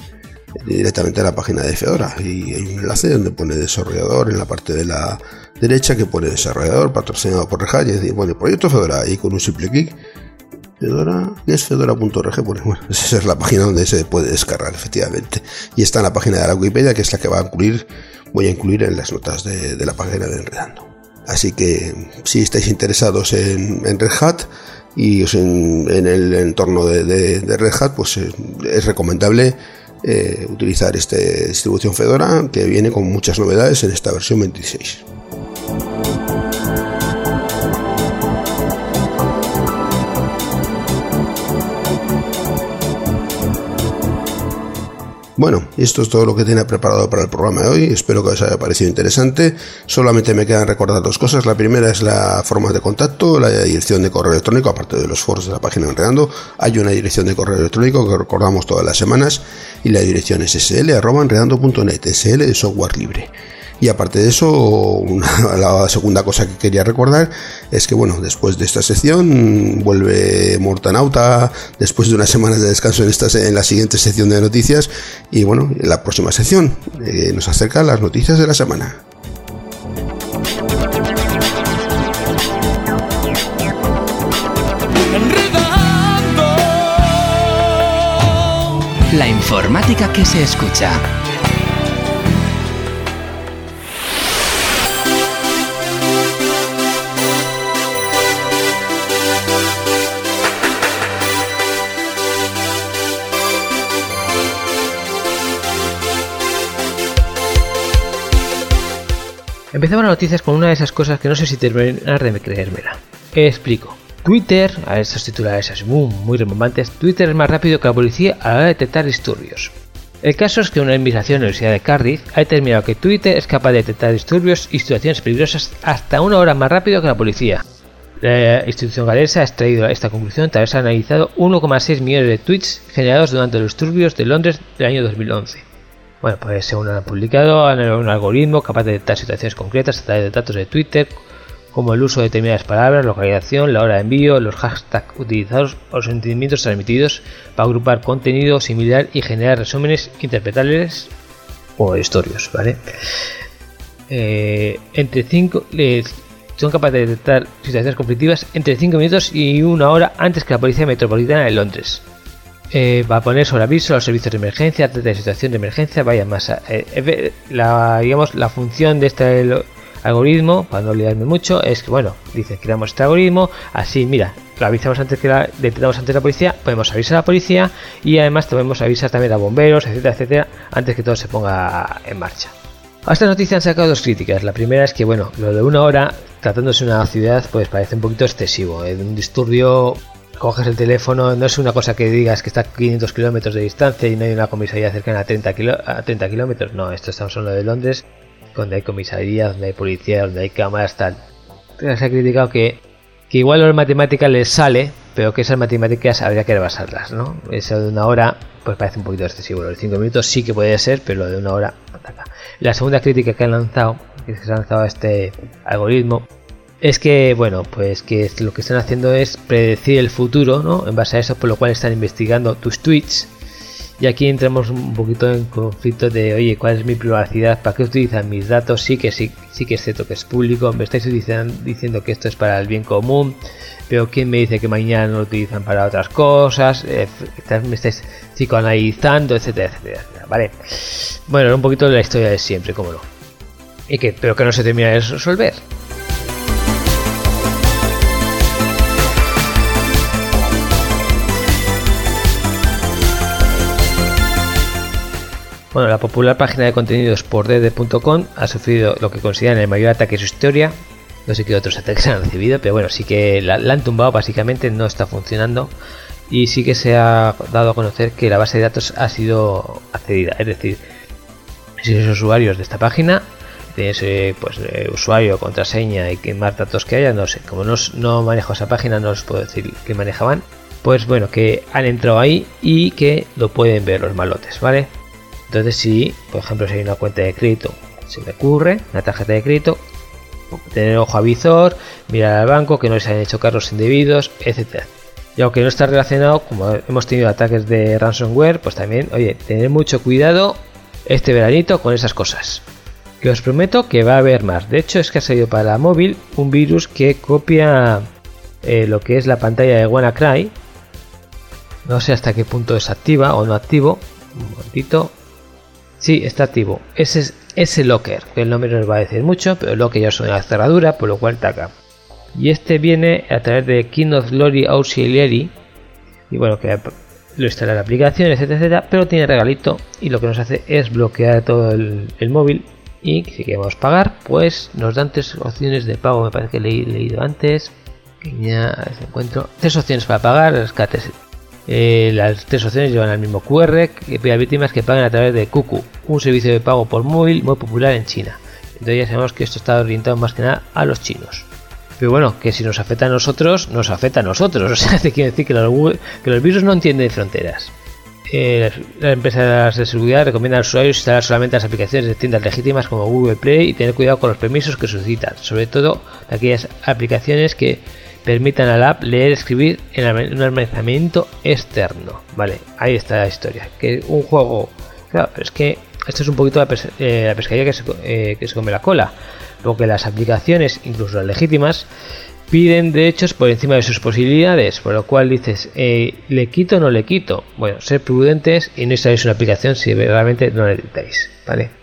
directamente a la página de Fedora. Y hay un enlace donde pone desarrollador en la parte de la derecha que pone desarrollador patrocinado por Red Hat y decir, bueno, el proyecto Fedora. Y con un simple clic Fedora, es fedora.org, bueno, esa es la página donde se puede descargar efectivamente. Y está en la página de la Wikipedia que es la que va a incluir, voy a incluir en las notas de, la página de Enredando. Así que si estáis interesados en, Red Hat y en, el entorno de, Red Hat, pues es, es recomendable eh, utilizar esta distribución Fedora que viene con muchas novedades en esta versión 26. Bueno, esto es todo lo que tiene preparado para el programa de hoy. Espero que os haya parecido interesante. Solamente me quedan recordar dos cosas. La primera es la forma de contacto, la dirección de correo electrónico, aparte de los foros de la página Enredando. Hay una dirección de correo electrónico que recordamos todas las semanas y la dirección es sl.enredando.net, sl de software libre. Y aparte de eso, la segunda cosa que quería recordar es que, bueno, después de esta sección vuelve Mortanauta, después de unas semanas de descanso en, esta, en la siguiente sección de noticias, y bueno, en la próxima sección eh, nos acerca las noticias de la semana. La informática que se escucha. Empezamos las noticias con una de esas cosas que no sé si terminar de creérmela. Explico. Twitter, a estos titulares así muy rebombantes, Twitter es más rápido que la policía a la hora de detectar disturbios. El caso es que una investigación en la Universidad de Cardiff ha determinado que Twitter es capaz de detectar disturbios y situaciones peligrosas hasta una hora más rápido que la policía. La institución galesa ha extraído esta conclusión tras haber analizado 1,6 millones de tweets generados durante los disturbios de Londres del año 2011. Bueno, pues según han publicado, han un algoritmo capaz de detectar situaciones concretas a través de datos de Twitter, como el uso de determinadas palabras, localización, la hora de envío, los hashtags utilizados o los sentimientos transmitidos para agrupar contenido similar y generar resúmenes interpretables o historios, ¿vale? Eh, entre 5 son capaces de detectar situaciones conflictivas entre 5 minutos y una hora antes que la Policía Metropolitana de Londres. Eh, va a poner sobre aviso a los servicios de emergencia, de situación de emergencia, vaya más. Eh, la, digamos, la función de este algoritmo, para no olvidarme mucho, es que, bueno, dice, creamos este algoritmo, así, mira, lo avisamos antes que la, detectamos antes la policía, podemos avisar a la policía y además podemos avisar también a bomberos, etcétera, etcétera, antes que todo se ponga en marcha. A esta noticia han sacado dos críticas. La primera es que, bueno, lo de una hora, tratándose de una ciudad, pues parece un poquito excesivo. Es un disturbio coges el teléfono, no es una cosa que digas que está a 500 kilómetros de distancia y no hay una comisaría cercana a 30, a 30 kilómetros. No, esto estamos hablando de Londres, donde hay comisaría, donde hay policía, donde hay cámaras, tal. Se ha criticado que, que igual las matemáticas les sale, pero que esas matemáticas habría que rebasarlas, ¿no? Eso de una hora, pues parece un poquito excesivo. Lo de 5 minutos sí que puede ser, pero lo de una hora ataca. La segunda crítica que han lanzado, que se ha lanzado este algoritmo, es que, bueno, pues que lo que están haciendo es predecir el futuro, ¿no? En base a eso, por lo cual están investigando tus tweets. Y aquí entramos un poquito en conflicto de, oye, ¿cuál es mi privacidad? ¿Para qué utilizan mis datos? Sí que sí, sí que es cierto que es público. Me estáis diciendo que esto es para el bien común. Pero ¿quién me dice que mañana no lo utilizan para otras cosas? Eh, me estáis psicoanalizando, etcétera, etcétera, ¿vale? Bueno, un poquito de la historia de siempre, cómo no. Y que, pero que no se termina de resolver. Bueno, la popular página de contenidos por DD.com ha sufrido lo que consideran el mayor ataque de su historia. No sé qué otros ataques han recibido, pero bueno, sí que la, han tumbado, básicamente no está funcionando. Y sí que se ha dado a conocer que la base de datos ha sido accedida. Es decir, si eres usuarios de esta página, tienes pues eh, usuario, contraseña y que más datos que haya, no sé. Como no, no manejo esa página, no os puedo decir que manejaban. Pues bueno, que han entrado ahí y que lo pueden ver los malotes, ¿vale? Entonces, si, por ejemplo, si hay una cuenta de crédito, se me ocurre, una tarjeta de crédito, tener ojo a mirar al banco, que no les hayan hecho cargos indebidos, etcétera. Y aunque no está relacionado, como hemos tenido ataques de ransomware, pues también, oye, tener mucho cuidado este veranito con esas cosas. Que os prometo que va a haber más. De hecho, es que ha salido para la móvil un virus que copia eh, lo que es la pantalla de WannaCry. No sé hasta qué punto es activa o no activo. Un momentito. Sí, está activo. Ese es ese locker. El nombre no nos va a decir mucho, pero locker ya es una cerradura, por lo cual taca. Y este viene a través de King of Glory Auxiliary. Y bueno, que lo instala la aplicación, etcétera. Pero tiene regalito. Y lo que nos hace es bloquear todo el, móvil. Y si queremos pagar, pues nos dan tres opciones de pago. Me parece que he leído antes. Ya encuentro. Tres opciones para pagar, rescates eh, las tres opciones llevan al mismo QR que pide a víctimas que paguen a través de Kuku, un servicio de pago por móvil muy popular en China. Entonces ya sabemos que esto está orientado más que nada a los chinos. Pero bueno, que si nos afecta a nosotros, nos afecta a nosotros. O sea, te quiere decir que los, que los virus no entienden de fronteras. Eh, las empresas de seguridad recomiendan a los usuarios instalar solamente las aplicaciones de tiendas legítimas como Google Play y tener cuidado con los permisos que solicitan, sobre todo aquellas aplicaciones que permitan a la app leer y escribir en un almacenamiento externo. Vale, ahí está la historia. Que un juego. Claro, es que esto es un poquito la, eh, pescadilla que se, eh, que se come la cola. Porque las aplicaciones, incluso las legítimas, piden derechos por encima de sus posibilidades, por lo cual dices, eh, ¿le quito o no le quito? Bueno, ser prudentes y no instaléis una aplicación si realmente no la necesitáis, ¿vale?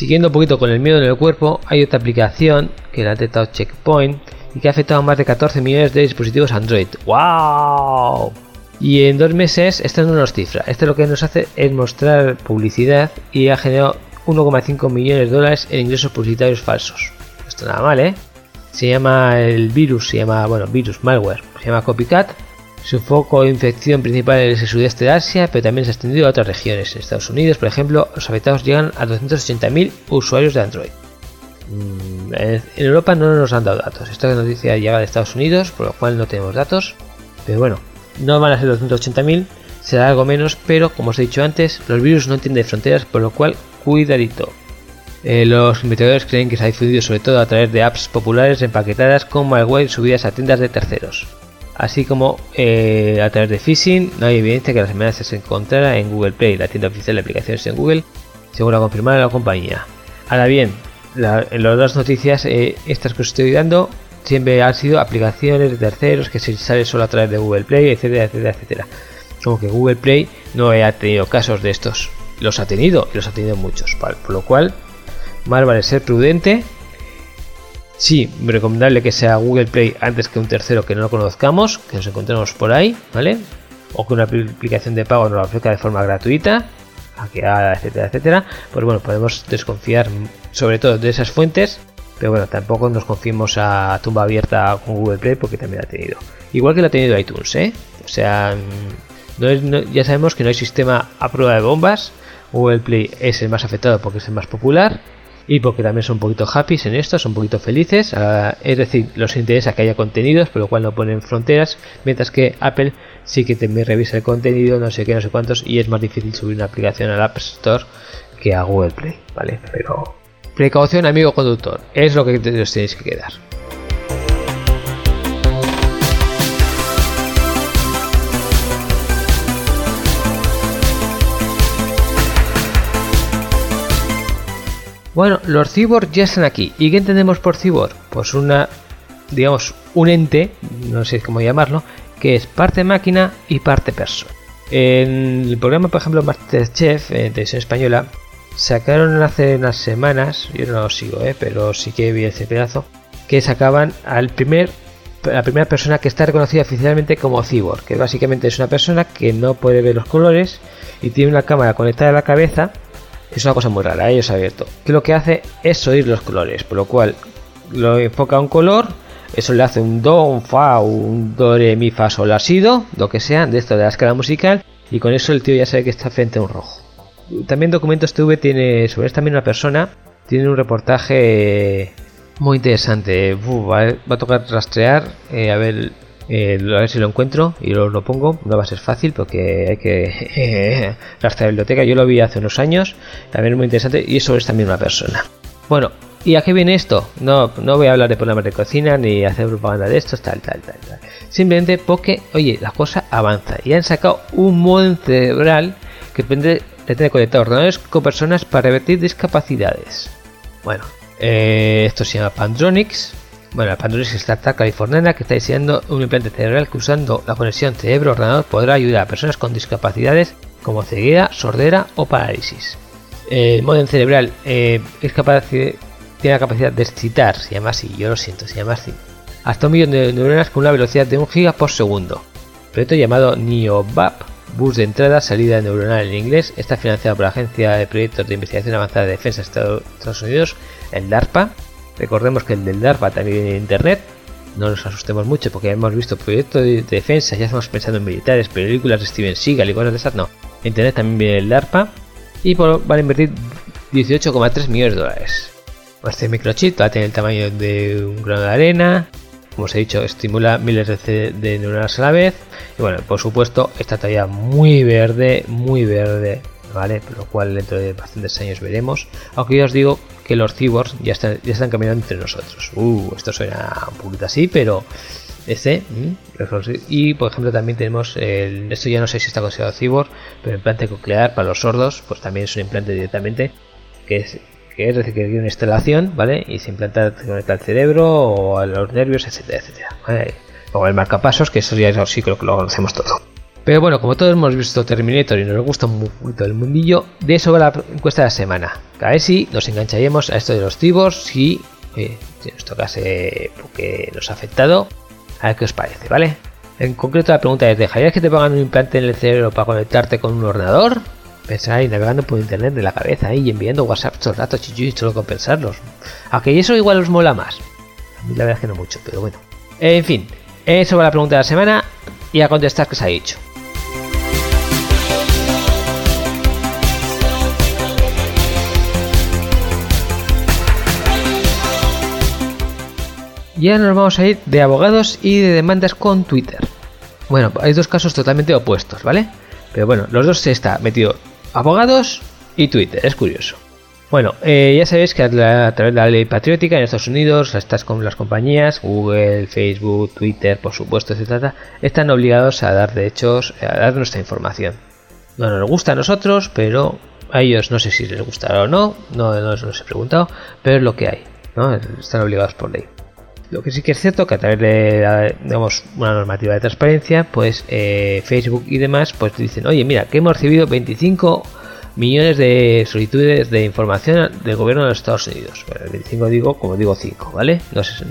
Siguiendo un poquito con el miedo en el cuerpo, hay otra aplicación que la ha detectado Checkpoint y que ha afectado a más de 14 millones de dispositivos Android. ¡Wow! Y en dos meses, esto no nos cifra. Esto lo que nos hace es mostrar publicidad y ha generado 1,5 millones de dólares en ingresos publicitarios falsos. Esto nada mal, ¿eh? Se llama el virus, se llama, bueno, virus, malware, se llama Copycat. Su foco de infección principal es el sudeste de Asia, pero también se ha extendido a otras regiones. En Estados Unidos, por ejemplo, los afectados llegan a 280.000 usuarios de Android. Mm, En Europa no nos han dado datos. Esta noticia llega de Estados Unidos, por lo cual no tenemos datos. Pero bueno, no van a ser 280.000, será algo menos, pero como os he dicho antes, los virus no entienden fronteras, por lo cual cuidadito. Eh, los investigadores creen que se ha difundido sobre todo a través de apps populares empaquetadas con malware subidas a tiendas de terceros. Así como eh, a través de phishing, no hay evidencia que las amenazas se encontrara en Google Play, la tienda oficial de aplicaciones en Google, según la confirmada la compañía. Ahora bien, la- en las dos noticias, eh, estas que os estoy dando, siempre han sido aplicaciones de terceros que se salen solo a través de Google Play, etcétera, etcétera, etcétera. Como que Google Play no ha tenido casos de estos. Los ha tenido, los ha tenido muchos. Por lo cual, más vale ser prudente. Sí, recomendable que sea Google Play antes que un tercero que no lo conozcamos, que nos encontremos por ahí, ¿vale? O que una aplicación de pago nos lo ofrezca de forma gratuita, hackeada, etcétera, etcétera. Pues bueno, podemos desconfiar sobre todo de esas fuentes, pero bueno, tampoco nos confiemos a tumba abierta con Google Play porque también la ha tenido. Igual que la ha tenido iTunes, ¿eh? O sea, ya sabemos que no hay sistema a prueba de bombas. Google Play es el más afectado porque es el más popular y porque también son un poquito happy en esto, son un poquito felices. ah, es decir, los interesa que haya contenidos, por lo cual no ponen fronteras, mientras que Apple sí que también revisa el contenido, no sé qué, no sé cuántos, y es más difícil subir una aplicación al App Store que a Google Play, ¿vale? Pero precaución, amigo conductor, es lo que os tenéis que quedar. Bueno, los cyborg ya están aquí. ¿Y qué entendemos por cyborg? Pues una, digamos, un ente, no sé cómo llamarlo, que es parte máquina y parte persona. En el programa, por ejemplo, Masterchef, en televisión española, sacaron hace unas semanas, yo no lo sigo, eh, pero sí que vi ese pedazo, que sacaban al primer, la primera persona que está reconocida oficialmente como cyborg, que básicamente es una persona que no puede ver los colores y tiene una cámara conectada a la cabeza es una cosa muy rara, ellos abierto. Que lo que hace es oír los colores, por lo cual lo enfoca a un color, eso le hace un do, un fa, un do, re, mi, fa, sol, la, si, do, lo que sea, de esto de la escala musical, y con eso el tío ya sabe que está frente a un rojo. También Documentos TV tiene, sobre esta misma persona, tiene un reportaje muy interesante. Va a tocar rastrear, eh, a ver eh, a ver si lo encuentro y lo, lo pongo. No va a ser fácil porque hay que rastrear la biblioteca. Yo lo vi hace unos años, también es muy interesante y eso es también una persona. Bueno, ¿y a qué viene esto? No, no voy a hablar de programas de cocina ni hacer propaganda de estos, tal, tal, tal, tal. Simplemente porque, oye, la cosa avanza y han sacado un modem cerebral que depende de tener conectados ordenadores con personas para revertir discapacidades. Bueno, eh, esto se llama Pandronix. Bueno, la Pandronix es la startup californiana que está diseñando un implante cerebral que usando la conexión cerebro-ordenador podrá ayudar a personas con discapacidades como ceguera, sordera o parálisis. El modem cerebral eh, es capaz de, tiene la capacidad de excitar, se llama así, yo lo siento, se llama así, hasta un millón de neuronas con una velocidad de 1 giga por segundo. Proyecto llamado NeoBAP, bus de entrada, salida neuronal en inglés, está financiado por la Agencia de Proyectos de Investigación Avanzada de Defensa de Estados Unidos, el DARPA. Recordemos que el del DARPA también viene en Internet. No nos asustemos mucho porque hemos visto proyectos de defensa, ya estamos pensando en militares, películas de Steven Seagal y cosas de esas. No, Internet también viene el DARPA y van a invertir 18,3 millones de dólares. Este microchip va a tener el tamaño de un grano de arena, como os he dicho, estimula miles de, de neuronas a la vez. Y bueno, por supuesto, está todavía muy verde, muy verde, ¿vale? Lo cual dentro de bastantes años veremos. Aunque ya os digo que los cyborgs ya están, ya están caminando entre nosotros. Uh, esto suena un poquito así, pero Este, mm, y por ejemplo también tenemos, el, esto ya no sé si está considerado cyborg, pero implante coclear para los sordos, pues también es un implante directamente, que es, que es decir, que una instalación, ¿vale? Y se implanta, conecta al cerebro o a los nervios, etcétera, etcétera. O el marcapasos, que eso ya sí creo que lo conocemos todo. Pero bueno, como todos hemos visto Terminator y nos gusta un poquito el mundillo, de eso va la encuesta de la semana. A ver si nos engancharíamos a esto de los cyborgs, si, eh, si nos tocase porque nos ha afectado a ver qué os parece, ¿vale? En concreto la pregunta es, ¿dejarías que te pongan un implante en el cerebro para conectarte con un ordenador? Pensar ahí navegando por internet de la cabeza y enviando WhatsApp todo el rato chichuy solo con pensarlos. Aunque eso igual os mola más. A mí la verdad es que no mucho, pero bueno. En fin, eso va la pregunta de la semana y a contestar que se ha dicho. Ya nos vamos a ir de abogados y de demandas con Twitter. Bueno, hay dos casos totalmente opuestos, ¿vale? Pero bueno, los dos se está metido abogados y Twitter, es curioso. Bueno, eh, ya sabéis que a, través de la ley patriótica en Estados Unidos, estas con las compañías, Google, Facebook, Twitter, por supuesto, etc., están obligados a dar derechos, a dar nuestra información. No nos gusta a nosotros, pero a ellos no sé si les gustará o no, no, no os he preguntado, pero es lo que hay, ¿no? Están obligados por ley. Lo que sí que es cierto que a través de digamos, una normativa de transparencia, pues eh, Facebook y demás, pues dicen, oye, mira, que hemos recibido 25 millones de solicitudes de información del gobierno de los Estados Unidos. Bueno, 25 digo, como digo 5, ¿vale? No sé,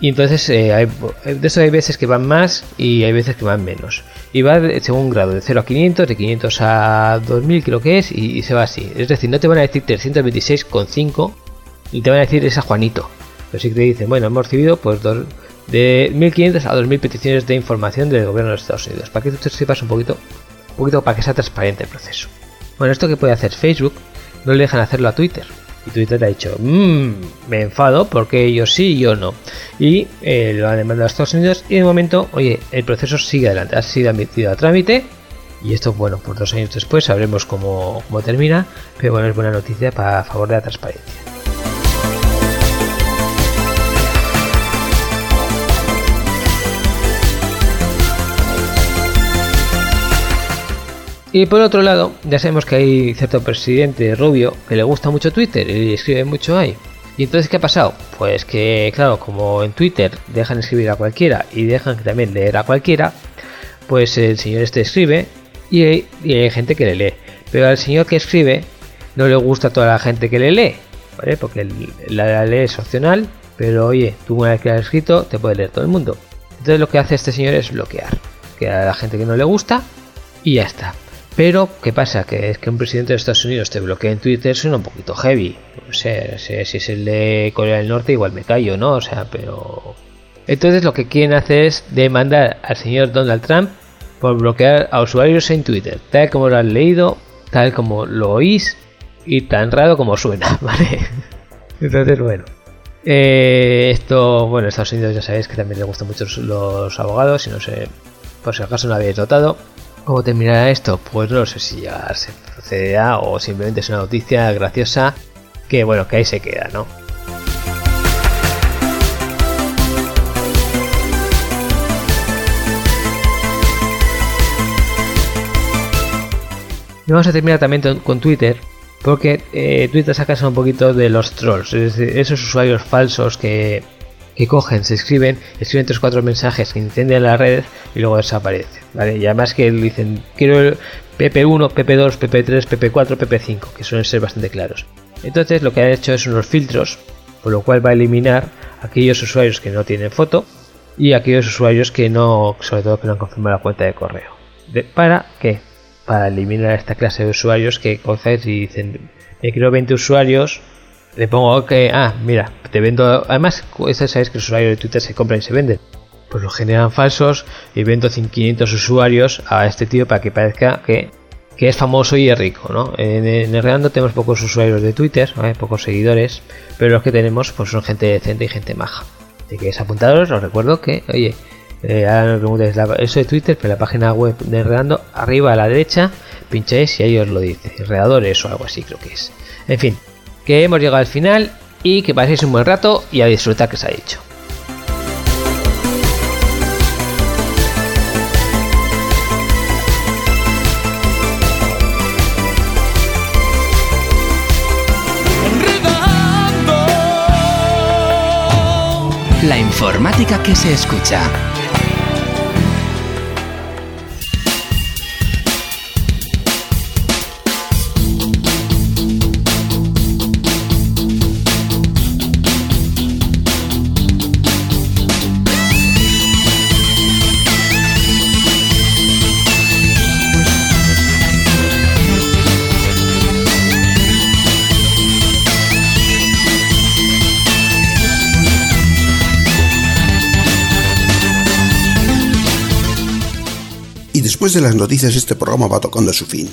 y entonces eh, hay, de eso hay veces que van más y hay veces que van menos. Y va según un grado, de 0 a 500, de 500 a 2000 creo que es, y, se va así. Es decir, no te van a decir 326,5 y te van a decir esa Juanito. Pero sí que te dicen, bueno, hemos recibido pues dos, de 1500 a 2000 peticiones de información del gobierno de Estados Unidos. Para que tú sepas un poquito, un poquito para que sea transparente el proceso. Bueno, esto que puede hacer Facebook, no le dejan hacerlo a Twitter. Y Twitter ha dicho, mmm, me enfado porque ellos sí y yo no. Y eh, lo han demandado a Estados Unidos y de momento, oye, el proceso sigue adelante, ha sido admitido a trámite. Y esto, bueno, por dos años después sabremos cómo, cómo termina, pero bueno, es buena noticia para favor de la transparencia. Y por otro lado, ya sabemos que hay cierto presidente rubio que le gusta mucho Twitter y escribe mucho ahí. ¿Y entonces qué ha pasado? Pues que, claro, como en Twitter dejan escribir a cualquiera y dejan también leer a cualquiera, pues el señor este escribe y hay, gente que le lee. Pero al señor que escribe no le gusta a toda la gente que le lee, ¿vale? Porque la, ley es opcional, pero oye, tú una vez que has escrito te puede leer todo el mundo. Entonces lo que hace este señor es bloquear, que a la gente que no le gusta y ya está. Pero, ¿qué pasa? Que es que un presidente de Estados Unidos te bloquee en Twitter suena un poquito heavy. No sé, si es el de Corea del Norte, igual me callo, ¿no? O sea, pero. Entonces, lo que quieren hacer es demandar al señor Donald Trump por bloquear a usuarios en Twitter, tal como lo han leído, tal como lo oís y tan raro como suena, ¿vale? Entonces, bueno. Eh, esto, bueno, Estados Unidos ya sabéis que también le gustan mucho los abogados, y no sé, por si acaso no habéis notado. ¿Cómo terminará esto? Pues no sé si ya se procederá o simplemente es una noticia graciosa que bueno, que ahí se queda, ¿no? Y vamos a terminar también con Twitter, porque eh, Twitter saca un poquito de los trolls, es decir, esos usuarios falsos que que cogen, se escriben, escriben tres o cuatro mensajes que incendian las redes y luego desaparecen. ¿vale? Y además que dicen, quiero el PP1, PP2, PP3, PP4, PP5, que suelen ser bastante claros. Entonces lo que ha hecho es unos filtros, por lo cual va a eliminar aquellos usuarios que no tienen foto y aquellos usuarios que no, sobre todo que no han confirmado la cuenta de correo. ¿Para qué? Para eliminar esta clase de usuarios que cogen y dicen, me quiero 20 usuarios le pongo que, ah, mira, te vendo, además, sabéis que los usuarios de Twitter se compran y se venden. Pues lo generan falsos y vendo 500 usuarios a este tío para que parezca que, es famoso y es rico, ¿no? En, Reando tenemos pocos usuarios de Twitter, pocos seguidores, pero los que tenemos pues son gente decente y gente maja. Si queréis apuntaros, os recuerdo que, oye, eh, ahora me preguntáis eso de Twitter, pero la página web de Enredando, arriba a la derecha, pincháis y ahí os lo dice. Enredadores o algo así creo que es. En fin, que hemos llegado al final y que paséis un buen rato y a disfrutar que se ha dicho. La informática que se escucha. Después de las noticias este programa va tocando su fin.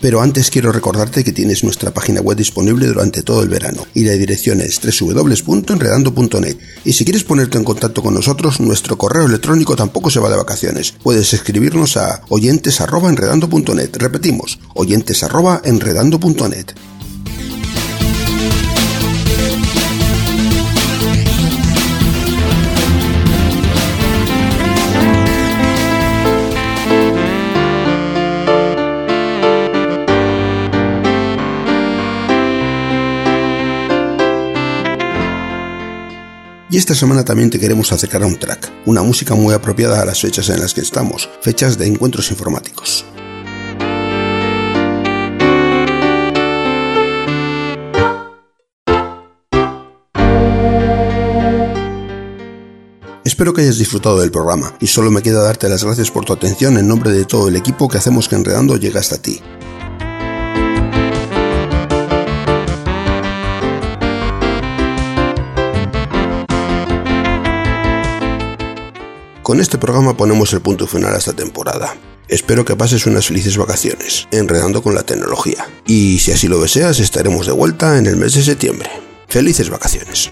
Pero antes quiero recordarte que tienes nuestra página web disponible durante todo el verano y la dirección es www.enredando.net. Y si quieres ponerte en contacto con nosotros, nuestro correo electrónico tampoco se va de vacaciones. Puedes escribirnos a oyentes@enredando.net. Repetimos, oyentes@enredando.net. Y esta semana también te queremos acercar a un track, una música muy apropiada a las fechas en las que estamos, fechas de encuentros informáticos. Espero que hayas disfrutado del programa y solo me queda darte las gracias por tu atención en nombre de todo el equipo que hacemos que Enredando llegue hasta ti. Con este programa ponemos el punto final a esta temporada. Espero que pases unas felices vacaciones, enredando con la tecnología. Y si así lo deseas, estaremos de vuelta en el mes de septiembre. Felices vacaciones.